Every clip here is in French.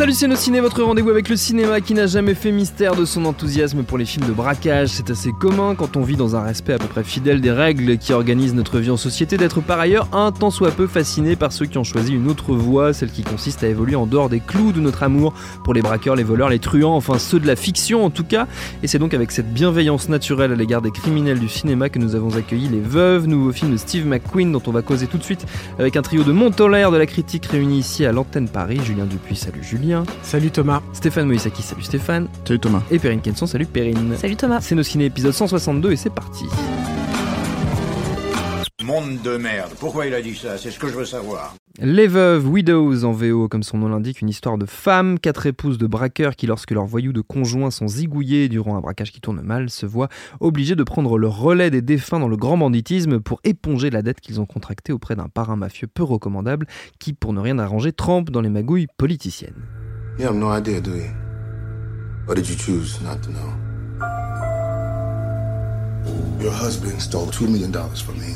Salut c'est ciné, votre rendez-vous avec le cinéma qui n'a jamais fait mystère de son enthousiasme pour les films de braquage. C'est assez commun quand on vit dans un respect à peu près fidèle des règles qui organisent notre vie en société d'être par ailleurs un tant soit peu fasciné par ceux qui ont choisi une autre voie, celle qui consiste à évoluer en dehors des clous de notre amour pour les braqueurs, les voleurs, les truands, enfin ceux de la fiction en tout cas. Et c'est donc avec cette bienveillance naturelle à l'égard des criminels du cinéma que nous avons accueilli Les Veuves, nouveau film de Steve McQueen dont on va causer tout de suite avec un trio de montolaires de la critique réunis ici à l'antenne Paris. Julien Dupuis, salut Julien. Salut Thomas. Stéphane Moïsaki, salut Stéphane. Salut Thomas. Et Perrine Kenson, salut Perrine. Salut Thomas. C'est nos ciné épisode 162 et c'est parti. Monde de merde. Pourquoi il a dit ça? C'est ce que je veux savoir. Les veuves, widows en VO, comme son nom l'indique, une histoire de femmes, quatre épouses de braqueurs qui, lorsque leurs voyous de conjoints sont zigouillés durant un braquage qui tourne mal, se voient obligés de prendre le relais des défunts dans le grand banditisme pour éponger la dette qu'ils ont contractée auprès d'un parrain mafieux peu recommandable qui, pour ne rien arranger, trempe dans les magouilles politiciennes. You have no idea, do you? Or did you choose not to know? Your husband stole $2 million from me.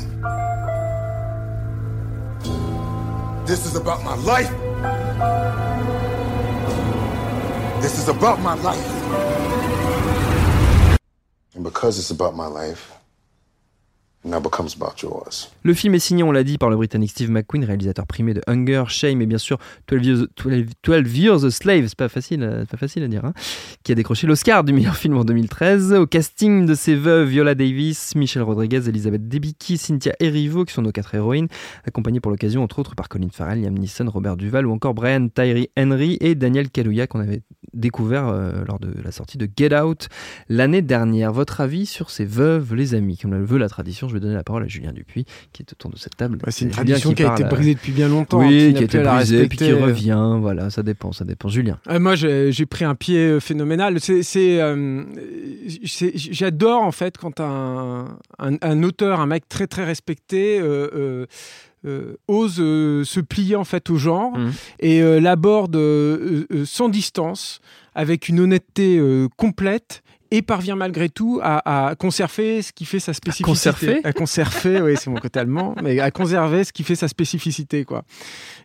This is about my life. This is about my life. And because it's about my life, Le film est signé, on l'a dit, par le Britannique Steve McQueen, réalisateur primé de Hunger, Shame et bien sûr 12 Years, 12, 12 Years a Slave, c'est pas facile, pas facile à dire, hein, qui a décroché l'Oscar du meilleur film en 2013. Au casting de ses veuves, Viola Davis, Michelle Rodriguez, Elisabeth Debicki, Cynthia Erivo, qui sont nos quatre héroïnes, accompagnées pour l'occasion entre autres par Colin Farrell, Liam Neeson, Robert Duval ou encore Brian Tyree Henry et Daniel Kaluuya qu'on avait découvert euh, lors de la sortie de Get Out l'année dernière. Votre avis sur ces veuves, les amis Comme le veut la tradition, je vais donner la parole à Julien Dupuis, qui est autour de cette table. Ouais, c'est une tradition qui, a été euh, brisée depuis bien longtemps. hein, Oui, n'a qui a été brisée, puis qui respecter. revient. Voilà, ça dépend, ça dépend. Julien. Euh, moi, j'ai pris un pied euh, phénoménal. C'est, euh, j'adore en fait quand un, un, un auteur, un mec très très respecté, euh, euh, euh, ose euh, se plier en fait au genre Mhm. et euh, l'aborde euh, euh, sans distance, avec une honnêteté euh, complète. Et parvient malgré tout à, à conserver ce qui fait sa spécificité. conserver À conserver, oui, c'est mon côté allemand, mais à conserver ce qui fait sa spécificité, quoi.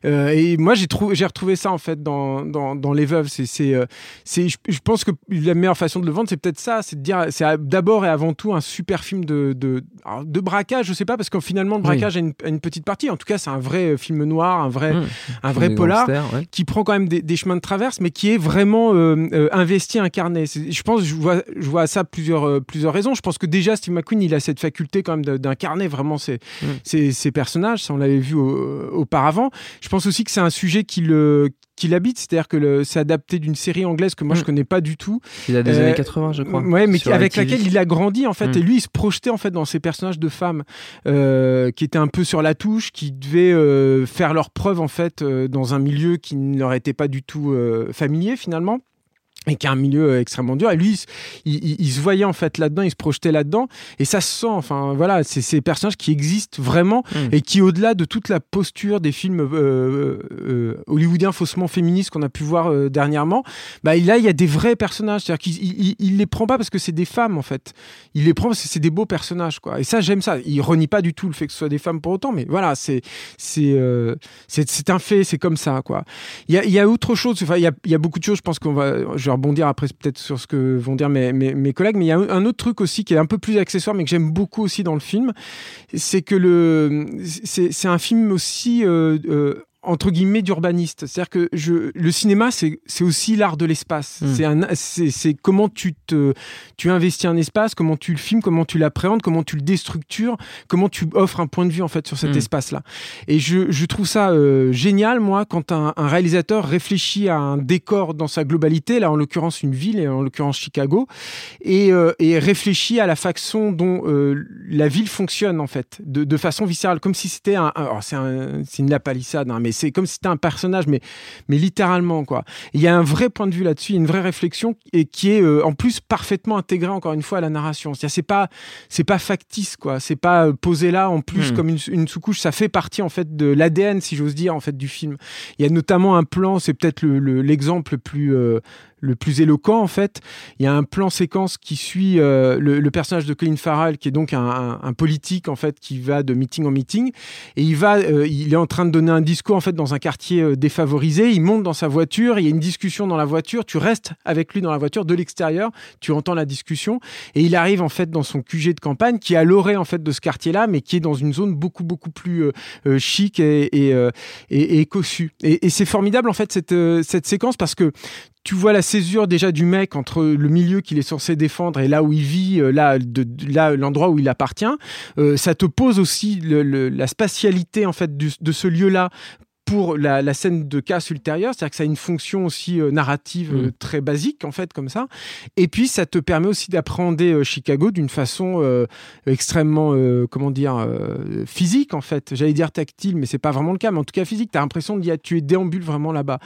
Euh, et moi, j'ai trouvé, j'ai retrouvé ça en fait dans, dans, dans les veuves. C'est, c'est, euh, c'est, je, pense que la meilleure façon de le vendre, c'est peut-être ça, c'est de dire, c'est d'abord et avant tout un super film de, de, de braquage. Je sais pas parce que finalement, le Oui. braquage a, une, a une petite partie. En tout cas, c'est un vrai euh, film noir, un vrai, Mmh. un vrai polar ouais. qui prend quand même des, des chemins de traverse, mais qui est vraiment euh, euh, investi, incarné. Je pense, je vois, je vois à ça plusieurs, euh, plusieurs raisons. Je pense que déjà, Steve McQueen, il a cette faculté quand même d'incarner vraiment ses, Mm. ses, ses personnages. Ça, on l'avait vu au- auparavant. Je pense aussi que c'est un sujet qui le qui l'habite, c'est-à-dire que c'est adapté d'une série anglaise que moi Mm. je connais pas du tout, Il a des Euh, années 80, je crois. Ouais, mais avec laquelle il a grandi en fait, Mm. et lui il se projetait en fait dans ces personnages de femmes euh, qui étaient un peu sur la touche, qui devaient euh, faire leurs preuves en fait euh, dans un milieu qui ne leur était pas du tout euh, familier finalement. Et qui est un milieu euh, extrêmement dur. Et lui, il, se- il- il- il se voyait en fait là-dedans, il se projetait là-dedans. Et ça se sent. Enfin, voilà, c'est ces personnages qui existent vraiment Mm. et qui, au-delà de toute la posture des films euh, euh, hollywoodiens faussement féministes qu'on a pu voir euh, dernièrement, bah, là, il y a des vrais personnages. C'est-à-dire qu'il il, les prend pas parce que c'est des femmes, en fait. Il les prend parce que c'est des beaux personnages, quoi. Et ça, j'aime ça. Il renie pas du tout le fait que ce soit des femmes pour autant, mais voilà, c'est c'est euh, un fait, c'est comme ça, quoi. Il y a, y a autre chose. Enfin, il y a, il y a beaucoup de choses. Je pense qu'on va. Je vais rebondir après peut-être sur ce que vont dire mes, mes, collègues, mais il y a un, autre truc aussi qui est un peu plus accessoire, mais que j'aime beaucoup aussi dans le film, c'est que le c'est c'est un film aussi euh, euh, entre guillemets d'urbaniste. C'est-à-dire que je, le cinéma, c'est c'est aussi l'art de l'espace. Mm. C'est comment tu, te, tu investis un espace, comment tu le filmes, comment tu l'appréhendes, comment tu le déstructures, comment tu offres un point de vue en fait sur cet Mm. espace-là. Et je, je trouve ça euh, génial, moi, quand un, un réalisateur réfléchit à un décor dans sa globalité, là en l'occurrence une ville, et en l'occurrence Chicago, et, euh, et réfléchit à la façon dont euh, la ville fonctionne en fait, de, de façon viscérale, comme si c'était un, un- alors c'est un- une lapalissade, hein, mais c'est comme si c'était un personnage, mais, mais littéralement, quoi. Il y a un vrai point de vue là-dessus, une vraie réflexion et qui est en plus parfaitement intégrée encore une fois à la narration. C'est pas, c'est pas factice, quoi. C'est pas posé là en plus hmm. comme une, sous-couche. Ça fait partie en fait de l'ADN, si j'ose dire, en fait du film. Il y a notamment un plan, c'est peut-être l'exemple le, plus le plus éloquent en fait. Il y a un plan séquence qui suit euh, le, personnage de Colin Farrell qui est donc un, politique en fait qui va de meeting en meeting et il va, euh, il est en train de donner un discours en fait dans un quartier euh, défavorisé. Il monte dans sa voiture, il y a une discussion dans la voiture. Tu restes avec lui dans la voiture de l'extérieur, tu entends la discussion et il arrive en fait dans son QG de campagne qui est à l'orée en fait de ce quartier-là, mais qui est dans une zone beaucoup beaucoup plus chic et et, et, et cossue. Et, c'est formidable en fait cette cette séquence parce que tu vois la césure déjà du mec entre le milieu qu'il est censé défendre et là où il vit, euh, là, là l'endroit où il appartient. Euh, ça te pose aussi la spatialité en fait de ce lieu-là pour la, scène de casse ultérieure, c'est-à-dire que ça a une fonction aussi euh, narrative euh, mm. très basique en fait comme ça. Et puis ça te permet aussi d'appréhender euh, Chicago d'une façon extrêmement comment dire physique en fait. J'allais dire tactile, mais c'est pas vraiment le cas. Mais en tout cas physique, tu as l'impression d'y tu es déambule vraiment là-bas.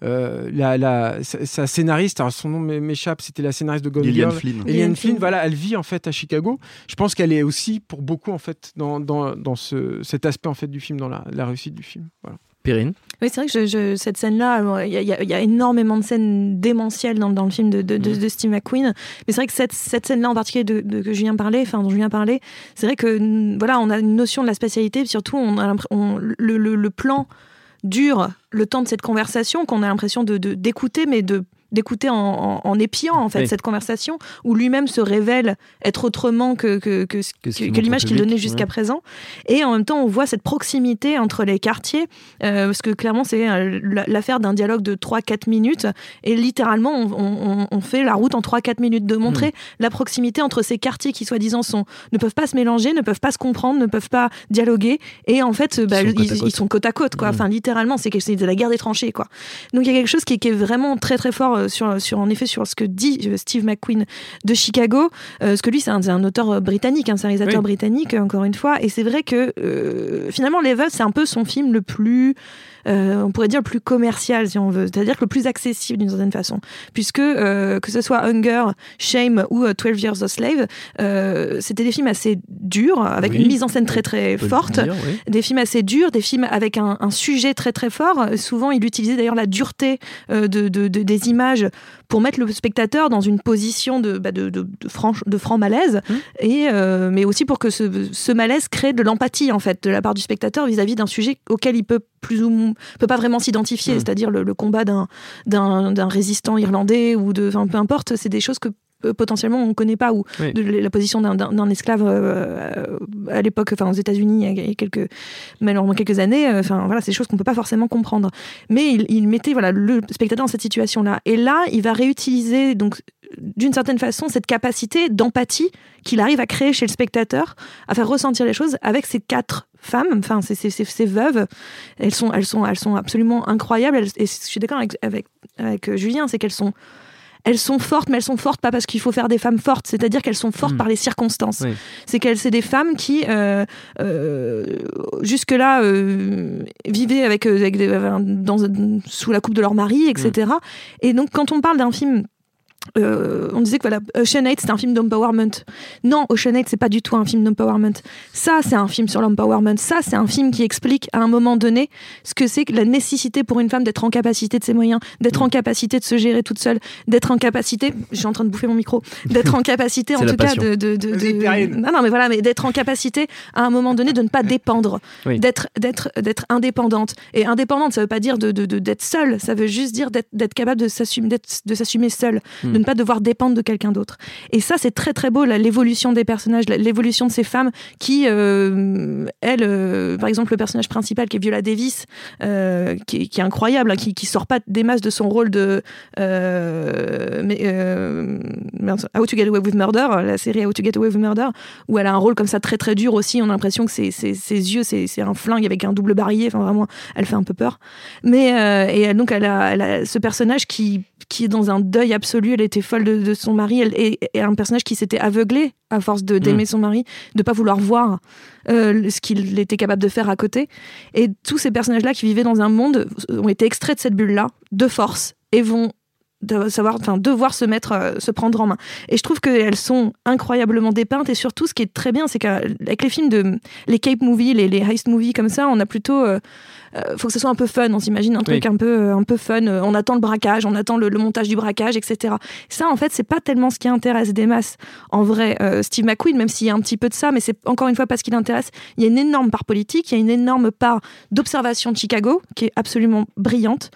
la, la, sa, scénariste, alors son nom m'échappe, c'était la scénariste de Gone Lillian Flynn. Lillian Flynn, voilà, elle vit en fait à Chicago. Je pense qu'elle est aussi pour beaucoup en fait dans, dans, dans ce, cet aspect en fait du film, dans la, la réussite du film. Voilà. Périne Oui, c'est vrai que je, cette scène-là, il y, a énormément de scènes démentielles dans, dans le film de, de, de, Steve McQueen. Mais c'est vrai que cette, cette scène-là en particulier de, que Julien parlait, enfin dont Julien parlait, c'est vrai que voilà, on a une notion de la spatialité, surtout on a on, le, le, le, plan dure le temps de cette conversation qu'on a l'impression de d'écouter, mais de d'écouter en, en, épiant en fait cette conversation où lui-même se révèle être autrement que, que, que, que, l'image qu'il donnait jusqu'à présent. Et en même temps, on voit cette proximité entre les quartiers, euh, parce que clairement, c'est euh, l'affaire d'un dialogue de 3-4 minutes. Et littéralement, on, on, fait la route en 3-4 minutes, de montrer hmm. la proximité entre ces quartiers qui, soi-disant, sont, ne peuvent pas se mélanger, ne peuvent pas se comprendre, ne peuvent pas dialoguer. Et en fait, bah, ils, sont côte à côte, quoi. Hmm. Enfin, littéralement, c'est de la guerre des tranchées, quoi. Donc, il y a quelque chose qui, qui est vraiment très, très fort euh, sur, sur, en effet, sur ce que dit euh, Steve McQueen de Chicago, euh, parce que lui, c'est un, un, auteur britannique, un réalisateur britannique, encore une fois, et c'est vrai que finalement, Level, c'est un peu son film le plus euh, on pourrait dire le plus commercial si on veut, c'est-à-dire le plus accessible d'une certaine façon, puisque euh, que ce soit Hunger, Shame ou 12 euh, Years a Slave, c'était des films assez durs, avec une mise en scène très très forte, des films assez durs, des films avec un, sujet très très fort. Souvent, il utilisait d'ailleurs la dureté de, des images pour mettre le spectateur dans une position de, bah, de, de, franc, de franc malaise, mmh. et, mais aussi pour que ce, ce malaise crée de l'empathie en fait de la part du spectateur vis-à-vis d'un sujet auquel il peut plus ou peut pas vraiment s'identifier, mm. c'est-à-dire le, combat d'un, d'un, résistant irlandais ou de, peu importe, c'est des choses que euh, potentiellement on ne connaît pas ou de la position d'un, esclave euh, à l'époque enfin aux États-Unis il y a quelques malheureusement quelques années euh, enfin voilà c'est des choses qu'on peut pas forcément comprendre. Mais il, il, mettait voilà le spectateur dans cette situation là et là il va réutiliser donc d'une certaine façon cette capacité d'empathie qu'il arrive à créer chez le spectateur, à faire ressentir les choses avec ces quatre femmes, enfin ces, ces, veuves, elles sont, elles, sont, elles sont absolument incroyables. et je suis d'accord avec, avec, avec euh, Julien, c'est qu'elles sont elles sont fortes, mais elles sont fortes pas parce qu'il faut faire des femmes fortes, c'est-à-dire qu'elles sont fortes hmm. par les circonstances. C'est qu'elles, c'est des femmes qui, euh, euh, jusque-là, vivaient avec, avec dans, sous la coupe de leur mari, etc. Hmm. Et donc, quand on parle d'un film euh, on disait que voilà, Ocean 8 c'est un film d'empowerment. Non, Ocean 8 c'est pas du tout un film d'empowerment. Ça c'est un film sur l'empowerment. Ça c'est un film qui explique à un moment donné ce que c'est que la nécessité pour une femme d'être en capacité de ses moyens, d'être en capacité de se gérer toute seule, d'être en capacité. Je suis en train de bouffer mon micro. D'être en capacité en tout cas de, de, de, non non mais voilà mais d'être en capacité à un moment donné de ne pas dépendre, d'être d'être d'être indépendante. Et indépendante ça veut pas dire de d'être seule, ça veut juste dire d'être capable de s'assumer de s'assumer seule. Hmm de ne pas devoir dépendre de quelqu'un d'autre. Et ça, c'est très très beau, l'évolution des personnages, l'évolution de ces femmes qui, euh, elle, euh, par exemple, le personnage principal qui est Viola Davis, euh, qui, est incroyable, hein, qui, qui sort pas des masses de son rôle de How to Get Away with Murder, la série How to Get Away with Murder, où elle a un rôle comme ça très très dur aussi. On a l'impression que ses, ses, yeux, c'est un flingue avec un double barillet. Enfin, vraiment, elle fait un peu peur. Mais et donc, elle a, elle a ce personnage qui, qui est dans un deuil absolu elle était folle de, son mari, elle, et, un personnage qui s'était aveuglé à force d'aimer mm. son mari, de pas vouloir voir euh, ce qu'il était capable de faire à côté. Et tous ces personnages-là qui vivaient dans un monde ont été extraits de cette bulle-là, de force, et vont de savoir, enfin, devoir se mettre, euh, se prendre en main. Et je trouve qu'elles sont incroyablement dépeintes. Et surtout, ce qui est très bien, c'est qu'avec les films de les cape movies, les, les heist movies comme ça, on a plutôt euh, euh, faut que ce soit un peu fun. On s'imagine un truc un peu, euh, un peu fun. On attend le braquage, on attend le, montage du braquage, etc. Ça, en fait, c'est pas tellement ce qui intéresse des masses. En vrai, Steve McQueen, même s'il y a un petit peu de ça, mais c'est encore une fois parce qu'il intéresse. Il y a une énorme part politique, il y a une énorme part d'observation de Chicago qui est absolument brillante,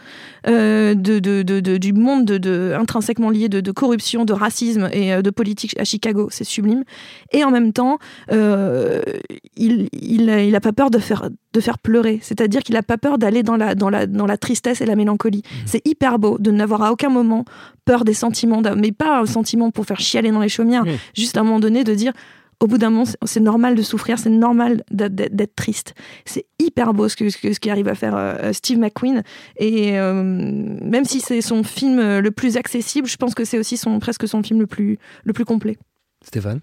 de, de, du monde de, intrinsèquement lié de, corruption, de racisme et de politique à Chicago. C'est sublime. Et en même temps, il, il, il a pas peur de faire, de faire pleurer. C'est-à-dire qu'il a pas peur d'aller dans la, dans, la, dans la tristesse et la mélancolie. Mmh. C'est hyper beau de n'avoir à aucun moment peur des sentiments, mais pas un sentiment pour faire chialer dans les chaumières, juste à un moment donné de dire au bout d'un moment, c'est normal de souffrir, c'est normal d'être triste. C'est hyper beau ce, que, ce, qui arrive à faire euh, Steve McQueen. Et euh, même si c'est son film le plus accessible, je pense que c'est aussi son, presque son film le plus, le plus complet. Stéphane?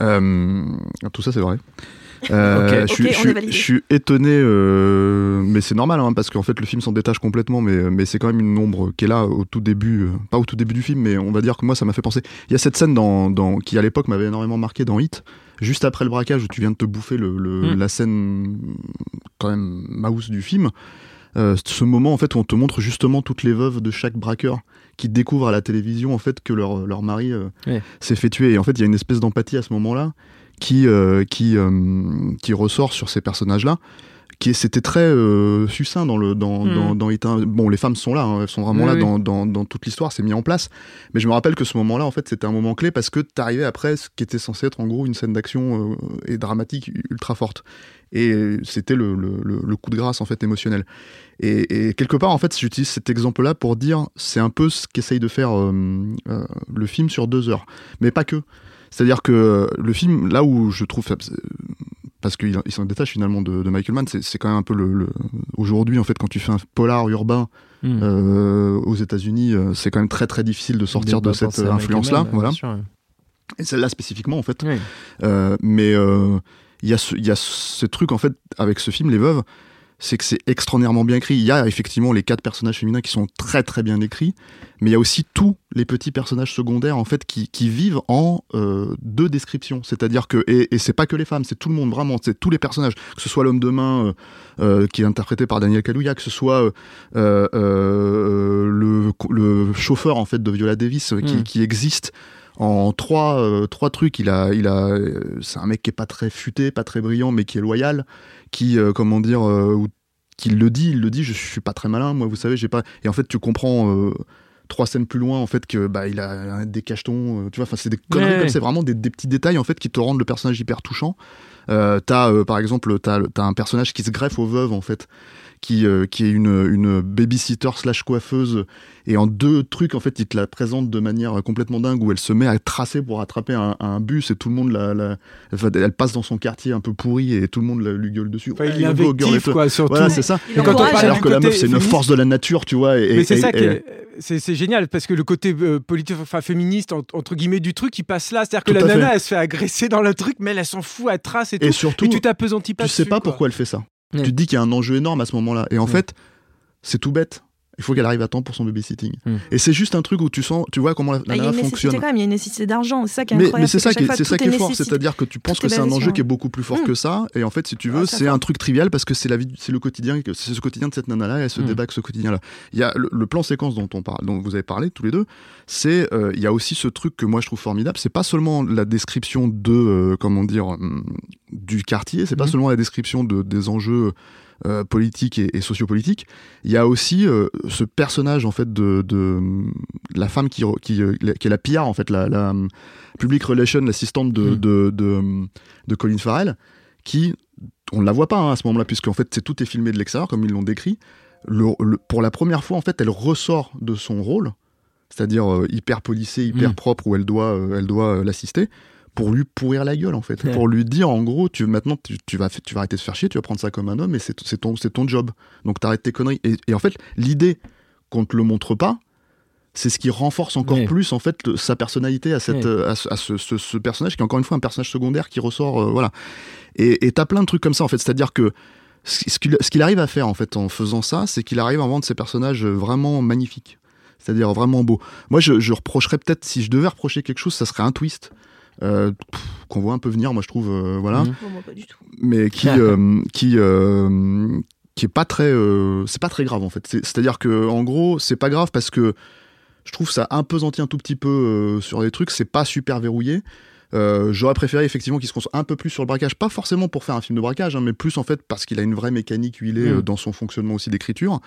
Euh, Tout ça, c'est vrai. Euh, je, suis étonné, euh, mais c'est normal, hein, parce qu'en fait le film s'en détache complètement, mais, mais c'est quand même une ombre qui est là au tout début, euh, pas au tout début du film, mais on va dire que moi ça m'a fait penser. Il y a cette scène dans, dans qui à l'époque m'avait énormément marqué dans Hit, juste après le braquage où tu viens de te bouffer le, hmm. la scène quand même mouse du film. ce moment en fait où on te montre justement toutes les veuves de chaque braqueur qui découvrent à la télévision en fait que leur, leur mari s'est fait tuer et en fait il y a une espèce d'empathie à ce moment-là qui, euh, qui, euh, qui ressort sur ces personnages-là qui c'était très euh, succinct dans le dans, mm. dans, bon les femmes sont là hein, elles sont vraiment là Dans, dans, dans, toute l'histoire c'est mis en place. Mais je me rappelle que ce moment là en fait c'était un moment clé parce que t'arrivais après ce qui était censé être en gros une scène d'action et dramatique ultra forte. Et c'était le, le, le, coup de grâce en fait émotionnel. Et, et quelque part en fait j'utilise cet exemple là pour dire c'est un peu ce qu'essaye de faire le film sur deux heures. Mais pas que c'est-à-dire que le film, là où je trouve parce qu'il s'en détache finalement de, Michael Mann, c'est quand même un peu le, aujourd'hui en fait quand tu fais un polar urbain hmm. euh, aux États-Unis, euh, c'est quand même très très difficile de sortir de cette influence-là, voilà. Et celle-là spécifiquement en fait. Euh, mais il y, a ce, y a ce truc en fait avec ce film Les Veuves, c'est que c'est extraordinairement bien écrit. Il y a effectivement les quatre personnages féminins qui sont très très bien écrits, mais il y a aussi tous les petits personnages secondaires en fait qui, qui vivent en euh, deux descriptions. C'est-à-dire que et, et c'est pas que les femmes, c'est tout le monde vraiment, c'est tous les personnages, que ce soit l'homme de main euh, euh qui est interprété par Daniel Kaluuya, que ce soit le, le, chauffeur en fait de Viola Davis qui, hmm. qui existe en trois, euh, trois trucs. Il a, il a, c'est un mec qui est pas très futé, pas très brillant, mais qui est loyal, qui, euh, comment dire, euh, qui le dit, il le dit, je suis pas très malin, moi, vous savez, j'ai pas. Et en fait, tu comprends trois scènes plus loin en fait que bah il a des cachetons tu vois enfin c'est des conneries c'est vraiment des, des, petits détails en fait qui te rendent le personnage hyper touchant euh, t'as par exemple t'as as un personnage qui se greffe aux veuves en fait qui, euh, qui est une, une babysitter slash coiffeuse. Et en deux trucs, en fait, il te la présente de manière complètement dingue où elle se met à tracer pour attraper un, un bus et tout le monde la, la elle passe dans son quartier un peu pourri et tout le monde la, lui gueule dessus. Enfin, il est invectif, quoi, surtout. Voilà, c'est ça. Et quand on parle alors que la meuf, c'est une force de la nature, tu vois. Et, Mais c'est ça qui c'est génial parce que le côté euh, politique, enfin féministe entre guillemets du truc, il passe là. C'est-à-dire que la nana, elle se fait agresser dans le truc, mais elle, s'en fout, elle trace et, tout. Et surtout, tu t'apesantis pas. Tu sais pas pourquoi elle fait ça. Tu te dis qu'il y a un enjeu énorme à ce moment-là. Et en fait, c'est tout bête il faut qu'elle arrive à temps pour son babysitting. Hmm. Et c'est juste un truc où tu sens, tu vois comment la, bah, nana fonctionne. Quand même, il y a une nécessité d'argent, c'est ça qui est incroyable. Mais, c'est ça, qui, c'est ça qui est fort, c'est-à-dire que tu penses que c'est un enjeu qui est beaucoup plus fort hmm. que ça, et en fait, si tu veux, c'est un truc trivial parce que c'est la vie, c'est le quotidien, c'est ce quotidien de cette nana-là, elle se hmm. débat avec ce quotidien-là. Il y a le, plan séquence dont on parle, dont vous avez parlé tous les deux, c'est, euh, il y a aussi ce truc que moi je trouve formidable, c'est pas seulement la description de, euh, comment dire, hum, du quartier, c'est pas seulement la description de, des enjeux euh, politique et, sociopolitique. Il y a aussi euh, ce personnage en fait de, de, la femme qui, qui, euh, qui, est la PR en fait, la, la public relation, l'assistante de, mm. de, de, de, Colin Farrell, qui on ne la voit pas hein, à ce moment-là puisque en fait c'est tout est filmé de l'extérieur comme ils l'ont décrit. Le, pour la première fois en fait elle ressort de son rôle, c'est-à-dire hyper policée, hyper mm. propre où elle doit elle doit l'assister pour lui pourrir la gueule en fait, pour lui dire en gros tu maintenant tu, vas tu vas arrêter de faire chier, tu vas prendre ça comme un homme et c'est ton c'est ton job. Donc t'arrêtes tes conneries. Et, en fait l'idée qu'on te le montre pas, c'est ce qui renforce encore plus en fait sa personnalité à cette à, ce, personnage qui est encore une fois un personnage secondaire qui ressort euh, voilà. Et t'as plein de trucs comme ça en fait. C'est à dire que ce qu'il arrive à faire en fait en faisant ça c'est qu'il arrive à rendre ses personnages vraiment magnifiques. C'est-à-dire vraiment beaux. Moi je, je reprocherais peut-être si je devais reprocher quelque chose ça serait un twist euh, qu'on voit un peu venir moi je trouve euh, voilà mmh. mais qui qui qui est pas très c'est pas très grave en fait c'est à dire que en gros c'est pas grave parce que je trouve ça un peu un tout petit peu euh, sur les trucs, c'est pas super verrouillé. Euh, j'aurais préféré effectivement qu'il se concentre un peu plus sur le braquage, pas forcément pour faire un film de braquage, hein, mais plus en fait parce qu'il a une vraie mécanique huilée mm. euh, dans son fonctionnement aussi d'écriture.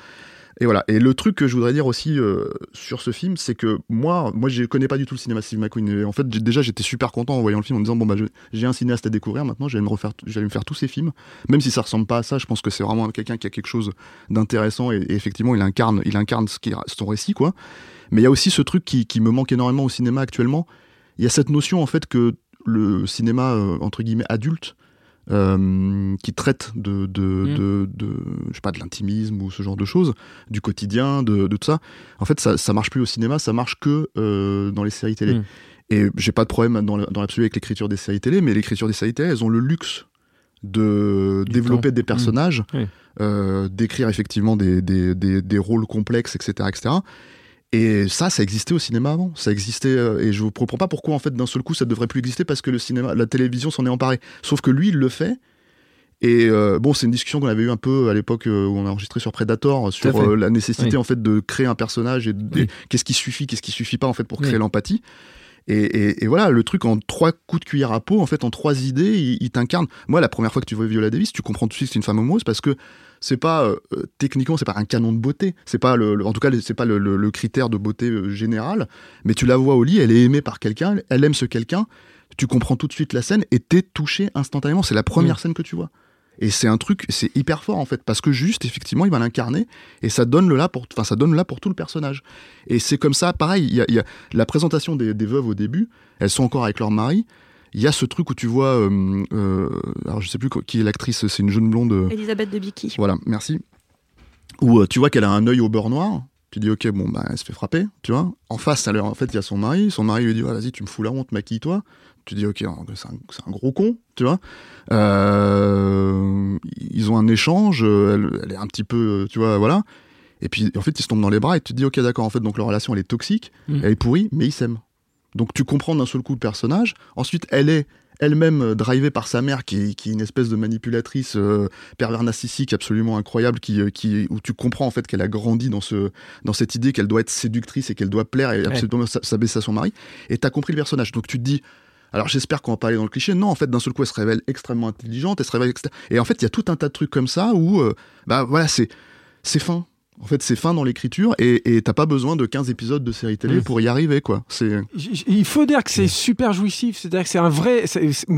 Et voilà. Et le truc que je voudrais dire aussi sur ce film, c'est que moi, moi, je connais pas du tout le cinéma Steve McQueen. En fait, déjà, j'étais super content en voyant le film en me disant bon bah j'ai un cinéaste à découvrir. Maintenant, j'allais me refaire, j'allais me faire tous ses films, même si ça ressemble pas à ça. Je pense que c'est vraiment quelqu'un qui a quelque chose d'intéressant et, effectivement, il incarne, il incarne ce qui son récit quoi. Mais il y a aussi ce truc qui, qui, me manque énormément au cinéma actuellement. Il y a cette notion en fait que le cinéma euh, entre guillemets adulte euh, qui traite de, de, mm. de, de, je sais pas, de l'intimisme ou ce genre de choses, du quotidien, de, de tout ça. En fait, ça, ça marche plus au cinéma, ça marche que euh, dans les séries télé. Mm. Et j'ai pas de problème dans, dans l'absolu avec l'écriture des séries télé, mais l'écriture des séries télé, elles ont le luxe de développer des mm. personnages, euh, d'écrire effectivement des, des, des, des, rôles complexes, etc., etc. Et ça, ça existait au cinéma avant. Ça existait, euh, et je ne comprends pas pourquoi, en fait, d'un seul coup, ça ne devrait plus exister parce que le cinéma, la télévision s'en est emparée. Sauf que lui, il le fait. Et euh, bon, c'est une discussion qu'on avait eu un peu à l'époque euh, où on a enregistré sur Predator, sur la nécessité, en fait, de créer un personnage et, qu'est-ce qui suffit, qu'est-ce qui suffit pas, en fait, pour créer l'empathie. Et, voilà, le truc en trois coups de cuillère à peau, en fait, en trois idées, il, t'incarne. Moi, la première fois que tu vois Viola Davis, tu comprends tout de suite que c'est une femme amoureuse parce que c'est pas euh, euh, techniquement c'est pas un canon de beauté. C'est pas le, en tout cas c'est pas le, critère de beauté euh, général. Mais tu la vois au lit elle est aimée par quelqu'un elle aime ce quelqu'un. Tu comprends tout de suite la scène et t'es touché instantanément. C'est la première mm. scène que tu vois et c'est un truc c'est hyper fort en fait parce que juste effectivement il va l'incarner et ça donne le là pour enfin ça donne là pour tout le personnage et c'est comme ça pareil il y, a, la présentation des, des veuves au début elles sont encore avec leur mari il y a ce truc où tu vois, euh, euh, alors je sais plus qui est l'actrice, c'est une jeune blonde. Euh, Elisabeth de Bicky. Voilà, merci. Où tu vois qu'elle a un œil au beurre noir. Tu dis ok, bon bah elle se fait frapper, tu vois. En face, en fait, il y a son mari. Son mari lui dit vas-y, tu me fous la honte, maquille-toi. Tu dis ok, c'est un, gros con, tu vois. ils ont un échange. Elle, est un petit peu, tu vois, voilà. Et puis en fait, ils se tombent dans les bras et tu te dis ok, d'accord. En fait, donc leur relation elle est toxique, mmh. elle est pourrie, mais ils s'aiment. Donc tu comprends d'un seul coup le personnage. Ensuite, elle est elle-même euh, drivée par sa mère, qui, est une espèce de manipulatrice euh, pervers narcissique absolument incroyable, qui, euh, qui, où tu comprends en fait qu'elle a grandi dans, ce, dans cette idée qu'elle doit être séductrice et qu'elle doit plaire et absolument s'abaisser à son mari. Et tu as compris le personnage. Donc tu te dis, alors j'espère qu'on va pas aller dans le cliché. Non, en fait, d'un seul coup, elle se révèle extrêmement intelligente, elle se révèle, et en fait, il y a tout un tas de trucs comme ça où, bah voilà, c'est fin. En fait, c'est fin dans l'écriture et t'as pas besoin de 15 épisodes de série télé pour y arriver, quoi. C'est. Il faut dire que c'est super jouissif. C'est-à-dire que c'est un vrai,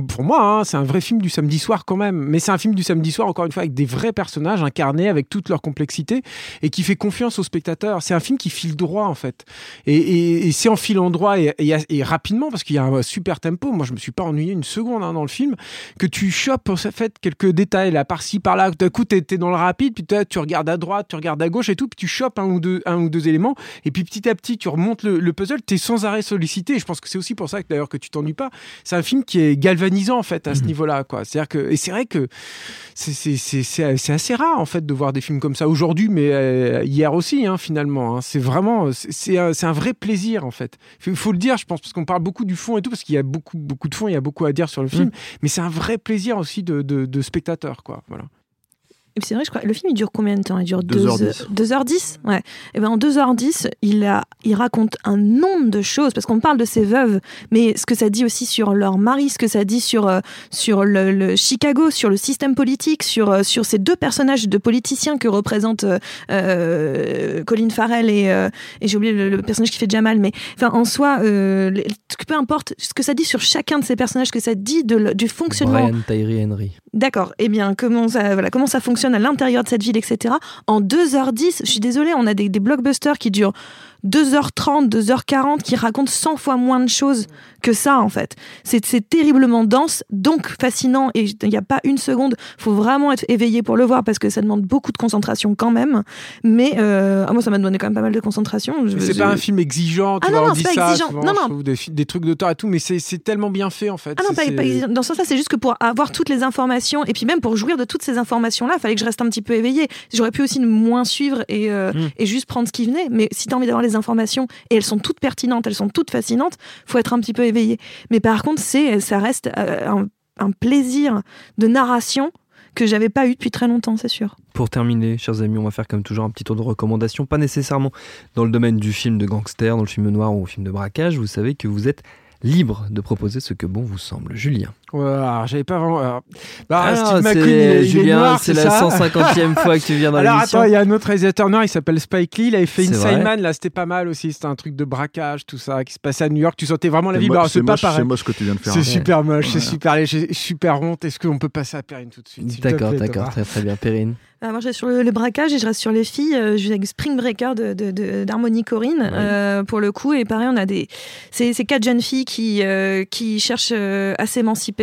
pour moi, hein, c'est un vrai film du samedi soir quand même. Mais c'est un film du samedi soir, encore une fois, avec des vrais personnages incarnés avec toute leur complexité et qui fait confiance aux spectateurs. C'est un film qui file droit, en fait. Et, c'est en filant droit et, rapidement parce qu'il y a un super tempo. Moi, je me suis pas ennuyé une seconde hein, dans le film que tu chopes en fait quelques détails là par-ci par-là. D'un coup, t'es es dans le rapide, puis tu regardes à droite, tu regardes à gauche et tout, puis tu chopes un ou deux, un ou deux éléments, et puis petit à petit, tu remontes le, puzzle, tu es sans arrêt sollicité. Je pense que c'est aussi pour ça que d'ailleurs que tu t'ennuies pas. C'est un film qui est galvanisant en fait à ce mhm. niveau-là, quoi. C'est-à-dire que, et c'est vrai que c'est assez rare en fait de voir des films comme ça aujourd'hui, mais euh, hier aussi, hein, finalement. Hein. C'est vraiment, c'est un, un, vrai plaisir en fait. Il faut le dire, je pense, parce qu'on parle beaucoup du fond et tout, parce qu'il y a beaucoup, beaucoup de fond, il y a beaucoup à dire sur le film, mhm. mais c'est un vrai plaisir aussi de, de, de spectateur, quoi. Voilà. C'est vrai, je crois. Le film, il dure combien de temps? Il dure 2h10. 2h10 Ouais. Et eh ben en 2h10, il, a, il raconte un nombre de choses, parce qu'on parle de ces veuves, mais ce que ça dit aussi sur leur mari, ce que ça dit sur, euh, sur le, Chicago, sur le système politique, sur, euh, sur ces deux personnages de politiciens que représentent euh, Colin Farrell et, et j'ai oublié le, personnage qui fait Jamal, mais enfin, en soi, peu importe ce que ça dit sur chacun de ces personnages, ce que ça dit de, du fonctionnement. Brian Tyree Henry. D'accord. Eh bien, comment ça, voilà, comment ça fonctionne? À l'intérieur de cette ville, etc. En 2h10, je suis désolée, on a des, blockbusters qui durent 2h30, 2h40 qui racontent 100 fois moins de choses que ça en fait. C'est terriblement dense, donc fascinant et il n'y a pas une seconde. Faut vraiment être éveillé pour le voir parce que ça demande beaucoup de concentration quand même. Mais euh, ah, moi, ça m'a demandé quand même pas mal de concentration. C'est pas un film exigeant. Tu ah vois, non, on dit ça exigeant. non, non. Des, des, trucs d'auteur et tout, mais c'est tellement bien fait en fait. Ah non, pas, pas Dans ce sens-là, c'est juste que pour avoir toutes les informations et puis même pour jouir de toutes ces informations-là, il fallait que je reste un petit peu éveillé. J'aurais pu aussi moins suivre et, euh, hmm. et juste prendre ce qui venait. Mais si tu as envie d'avoir les informations et elles sont toutes pertinentes, elles sont toutes fascinantes, faut être un petit peu éveillé. Mais par contre, c'est, ça reste euh, un, plaisir de narration que j'avais pas eu depuis très longtemps, c'est sûr. Pour terminer, chers amis, on va faire comme toujours un petit tour de recommandations, pas nécessairement dans le domaine du film de gangster, dans le film noir ou au film de braquage. Vous savez que vous êtes libre de proposer ce que bon vous semble. Julien. Ouais, j'avais pas vraiment. Bah, ah, Steve McQueen, Julien, c'est la 150e fois que tu viens dans Alors attends, il y a un autre réalisateur noir, il s'appelle Spike Lee, il avait fait Inside Man, là c'était pas mal aussi, c'était un truc de braquage, tout ça, qui se passait à New York, tu sentais vraiment la vie. C'est pas pareil. C'est moche ce que tu viens de faire. C'est super moche, c'est super j'ai super honte. Est-ce qu'on peut passer à Perrine tout de suite D'accord, d'accord, très très bien, Perrine. Bah, moi, je reste sur le, braquage et je reste sur les filles. Euh, je suis avec Spring Breaker d'Harmonie de, Corinne, euh, pour le coup. Et pareil, on a des. C'est quatre jeunes filles qui, euh, qui cherchent à s'émanciper,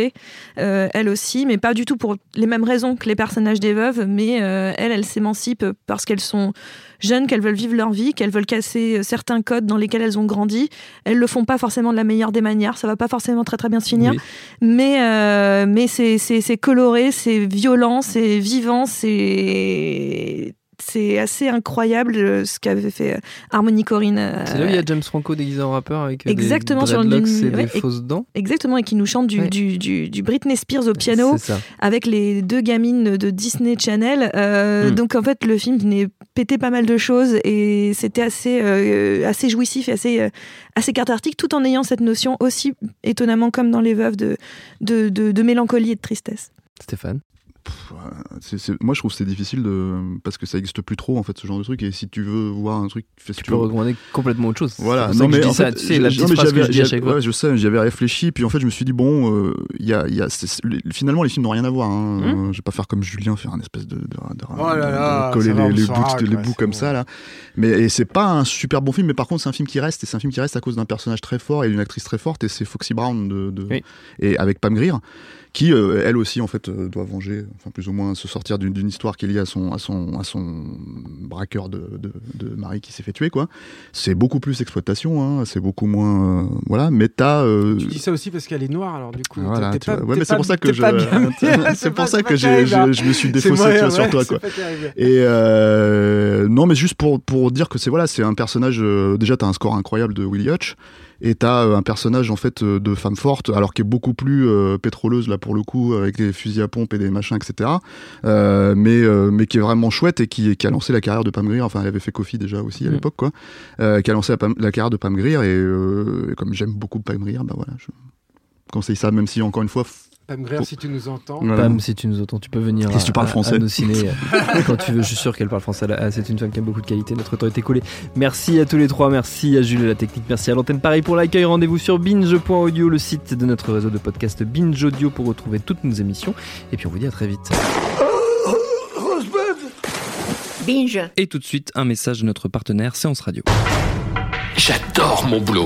elles aussi, mais pas du tout pour les mêmes raisons que les personnages des veuves. Mais elles, elles s'émancipent parce qu'elles sont jeunes, qu'elles veulent vivre leur vie, qu'elles veulent casser certains codes dans lesquels elles ont grandi. Elles le font pas forcément de la meilleure des manières. Ça va pas forcément très très bien se finir. Mais, mais c'est coloré, c'est violent, c'est vivant, c'est c'est assez incroyable euh, ce qu'avait fait euh, Harmony Corinne. Euh, c'est là où il y a James Franco déguisé en rappeur avec exactement, des sur et des fausses dents. Exactement, et qui nous chante du, du, du, Britney Spears au piano avec les deux gamines de Disney Channel. Hmm. Donc en fait, le film venait péter pas mal de choses et c'était assez, assez jouissif et assez, assez cathartique tout en ayant cette notion aussi étonnamment comme dans Les Veuves de, de, de mélancolie et de tristesse. Stéphane? Moi je trouve c'est difficile de parce que ça existe plus trop en fait ce genre de truc. Et si tu veux voir un truc tu, tu peux recommander complètement autre chose. Voilà. Non mais, ça, tu sais, la petite phrase que je dis à chaque fois. ouais, je sais j'avais réfléchi puis en fait je me suis dit bon il euh, y a, y a finalement les films n'ont rien à voir hein. hmm. je vais pas faire comme Julien faire un espèce de, de, de, oh coller les, les, bouts, les bouts comme ça là. Mais c'est pas un super bon film mais par contre c'est un film qui reste et c'est un film qui reste à cause d'un personnage très fort et d'une actrice très forte et c'est Foxy Brown de, et avec Pam Grier qui euh, elle aussi en fait euh, doit venger, enfin plus ou moins se sortir d'une histoire qui est liée à son, à son, à son braqueur de, de, de mari qui s'est fait tuer quoi. C'est beaucoup plus exploitation, hein, c'est beaucoup moins euh, voilà. Mais t'as. Tu dis ça aussi parce qu'elle est noire alors du coup. Voilà, pas, ouais, mais c'est pour ça que je. c'est pour ça que je, je, me suis défaussé sur toi quoi. Et non mais juste pour pour dire que c'est voilà c'est un personnage déjà t'as un score incroyable de Willie Hutch et t'as euh, un personnage en fait euh, de femme forte alors qui est beaucoup plus euh, pétroleuse là pour le coup avec des fusils à pompe et des machins etc euh, mais mais qui est vraiment chouette et qui, qui a lancé la carrière de Pam Grier. Enfin elle avait fait Kofi déjà aussi à mm. l'époque quoi. Qui a lancé la, la, carrière de Pam Grier. Et, comme j'aime beaucoup Pam Grier bah voilà je conseille ça même si encore une fois Pam Grier, si tu nous entends. Pam, si tu nous entends, tu peux venir. Et si tu parles français. nos ciné, quand tu veux. Je suis sûr qu'elle parle français. C'est une femme qui a beaucoup de qualité. Notre temps est écoulé. Merci à tous les trois. Merci à Jules la technique. Merci à l'antenne Paris pour l'accueil. Rendez-vous sur binge.audio, le site de notre réseau de podcast Binge Audio pour retrouver toutes nos émissions. Et puis on vous dit à très vite. Binge. Et tout de suite, un message de notre partenaire Séance Radio. J'adore mon boulot.